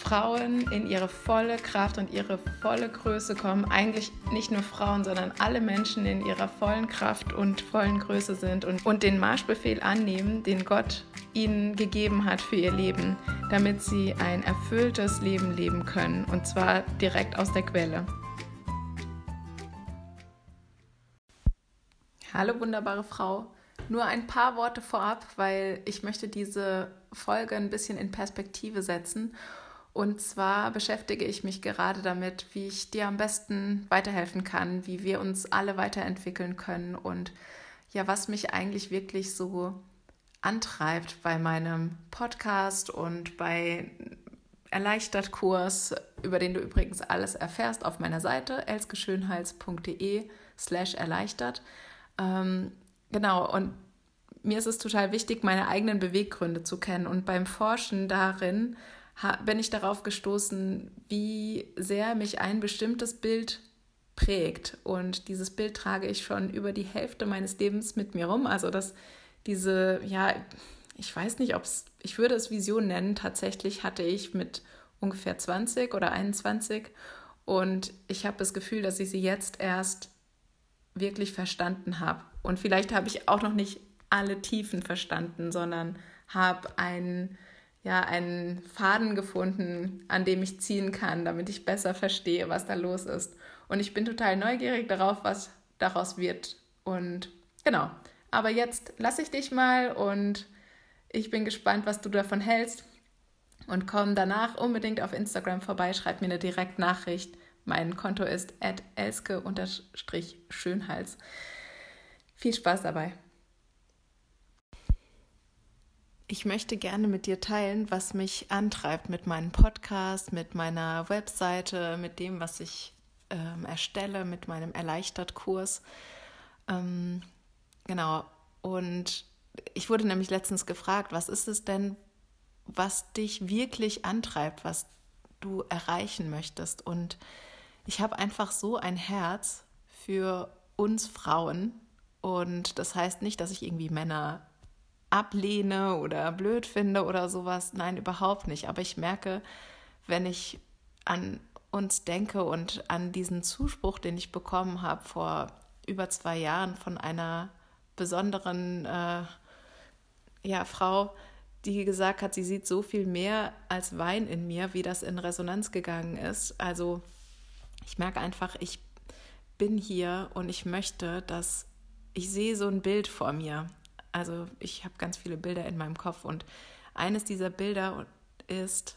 Frauen in ihre volle Kraft und ihre volle Größe kommen. Eigentlich nicht nur Frauen, sondern alle Menschen in ihrer vollen Kraft und vollen Größe sind und, und den Marschbefehl annehmen, den Gott ihnen gegeben hat für ihr Leben, damit sie ein erfülltes Leben leben können. Und zwar direkt aus der Quelle. Hallo wunderbare Frau. Nur ein paar Worte vorab, weil ich möchte diese Folge ein bisschen in Perspektive setzen und zwar beschäftige ich mich gerade damit, wie ich dir am besten weiterhelfen kann, wie wir uns alle weiterentwickeln können und ja, was mich eigentlich wirklich so antreibt bei meinem Podcast und bei Erleichtert Kurs, über den du übrigens alles erfährst auf meiner Seite elskeschönhals.de slash erleichtert. Ähm, genau, und mir ist es total wichtig, meine eigenen Beweggründe zu kennen und beim Forschen darin bin ich darauf gestoßen, wie sehr mich ein bestimmtes Bild prägt. Und dieses Bild trage ich schon über die Hälfte meines Lebens mit mir rum. Also dass diese, ja, ich weiß nicht, ob es, ich würde es Vision nennen. Tatsächlich hatte ich mit ungefähr 20 oder 21 und ich habe das Gefühl, dass ich sie jetzt erst wirklich verstanden habe. Und vielleicht habe ich auch noch nicht alle Tiefen verstanden, sondern habe einen ja, einen Faden gefunden, an dem ich ziehen kann, damit ich besser verstehe, was da los ist. Und ich bin total neugierig darauf, was daraus wird. Und genau. Aber jetzt lasse ich dich mal und ich bin gespannt, was du davon hältst. Und komm danach unbedingt auf Instagram vorbei, schreib mir eine Direktnachricht. Mein Konto ist elske-schönhals. Viel Spaß dabei. Ich möchte gerne mit dir teilen, was mich antreibt mit meinem Podcast, mit meiner Webseite, mit dem, was ich ähm, erstelle, mit meinem Erleichtert-Kurs. Ähm, genau. Und ich wurde nämlich letztens gefragt, was ist es denn, was dich wirklich antreibt, was du erreichen möchtest? Und ich habe einfach so ein Herz für uns Frauen. Und das heißt nicht, dass ich irgendwie Männer ablehne oder blöd finde oder sowas. Nein, überhaupt nicht. Aber ich merke, wenn ich an uns denke und an diesen Zuspruch, den ich bekommen habe vor über zwei Jahren von einer besonderen äh, ja, Frau, die gesagt hat, sie sieht so viel mehr als Wein in mir, wie das in Resonanz gegangen ist. Also ich merke einfach, ich bin hier und ich möchte, dass ich sehe so ein Bild vor mir. Also ich habe ganz viele Bilder in meinem Kopf und eines dieser Bilder ist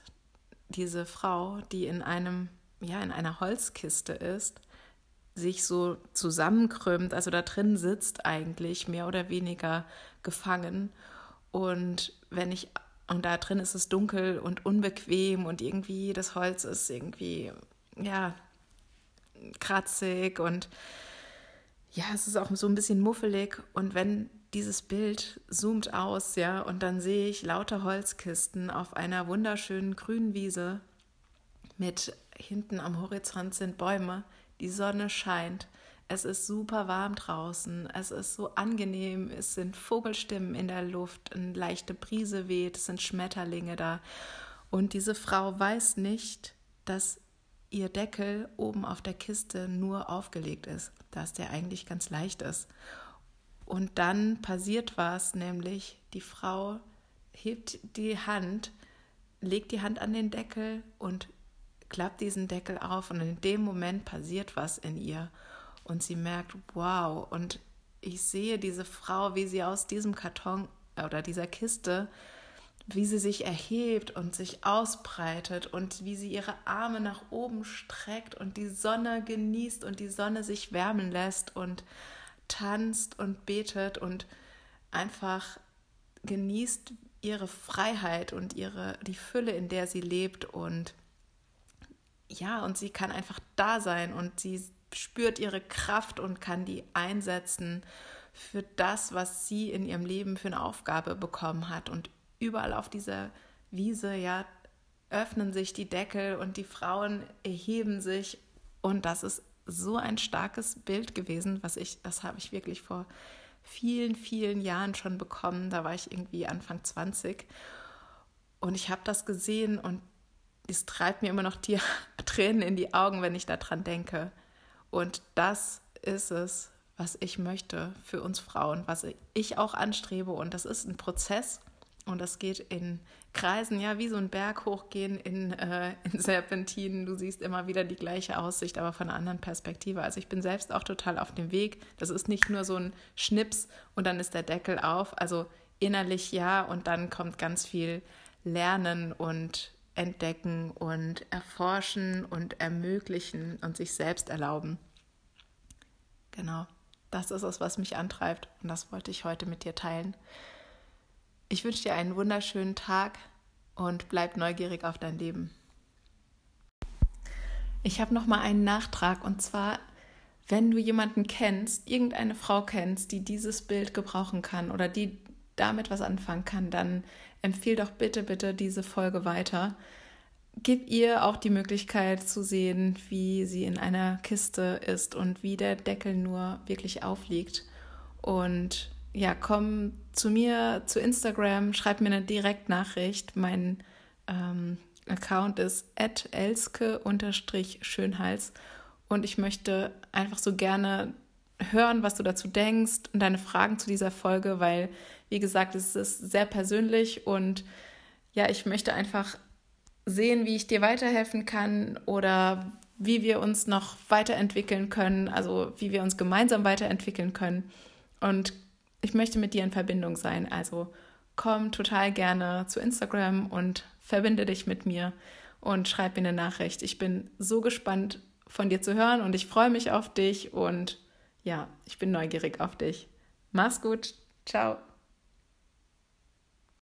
diese Frau, die in einem, ja, in einer Holzkiste ist, sich so zusammenkrümmt, also da drin sitzt eigentlich mehr oder weniger gefangen. Und wenn ich, und da drin ist es dunkel und unbequem und irgendwie das Holz ist irgendwie, ja, kratzig und ja, es ist auch so ein bisschen muffelig. Und wenn dieses Bild zoomt aus, ja, und dann sehe ich lauter Holzkisten auf einer wunderschönen grünen Wiese mit hinten am Horizont sind Bäume, die Sonne scheint. Es ist super warm draußen, es ist so angenehm, es sind Vogelstimmen in der Luft, eine leichte Brise weht, es sind Schmetterlinge da. Und diese Frau weiß nicht, dass ihr Deckel oben auf der Kiste nur aufgelegt ist, dass der eigentlich ganz leicht ist. Und dann passiert was, nämlich die Frau hebt die Hand, legt die Hand an den Deckel und klappt diesen Deckel auf. Und in dem Moment passiert was in ihr. Und sie merkt, wow, und ich sehe diese Frau, wie sie aus diesem Karton oder dieser Kiste, wie sie sich erhebt und sich ausbreitet und wie sie ihre Arme nach oben streckt und die Sonne genießt und die Sonne sich wärmen lässt. Und tanzt und betet und einfach genießt ihre Freiheit und ihre die Fülle, in der sie lebt und ja, und sie kann einfach da sein und sie spürt ihre Kraft und kann die einsetzen für das, was sie in ihrem Leben für eine Aufgabe bekommen hat. Und überall auf dieser Wiese, ja, öffnen sich die Deckel und die Frauen erheben sich. Und das ist so ein starkes Bild gewesen, was ich, das habe ich wirklich vor vielen, vielen Jahren schon bekommen. Da war ich irgendwie Anfang 20. Und ich habe das gesehen und es treibt mir immer noch die Tränen in die Augen, wenn ich daran denke. Und das ist es, was ich möchte für uns Frauen, was ich auch anstrebe. Und das ist ein Prozess und das geht in Kreisen, ja, wie so ein Berg hochgehen in, äh, in Serpentinen. Du siehst immer wieder die gleiche Aussicht, aber von einer anderen Perspektive. Also ich bin selbst auch total auf dem Weg. Das ist nicht nur so ein Schnips und dann ist der Deckel auf. Also innerlich ja und dann kommt ganz viel Lernen und entdecken und erforschen und ermöglichen und sich selbst erlauben. Genau, das ist es, was mich antreibt und das wollte ich heute mit dir teilen. Ich wünsche dir einen wunderschönen Tag und bleib neugierig auf dein Leben. Ich habe noch mal einen Nachtrag und zwar wenn du jemanden kennst, irgendeine Frau kennst, die dieses Bild gebrauchen kann oder die damit was anfangen kann, dann empfehle doch bitte, bitte diese Folge weiter. Gib ihr auch die Möglichkeit zu sehen, wie sie in einer Kiste ist und wie der Deckel nur wirklich aufliegt. Und ja, komm zu mir zu Instagram, schreib mir eine Direktnachricht. Mein ähm, Account ist elske-schönhals und ich möchte einfach so gerne hören, was du dazu denkst und deine Fragen zu dieser Folge, weil wie gesagt, es ist sehr persönlich und ja, ich möchte einfach sehen, wie ich dir weiterhelfen kann oder wie wir uns noch weiterentwickeln können, also wie wir uns gemeinsam weiterentwickeln können. Und ich möchte mit dir in Verbindung sein. Also komm total gerne zu Instagram und verbinde dich mit mir und schreib mir eine Nachricht. Ich bin so gespannt von dir zu hören und ich freue mich auf dich und ja, ich bin neugierig auf dich. Mach's gut. Ciao.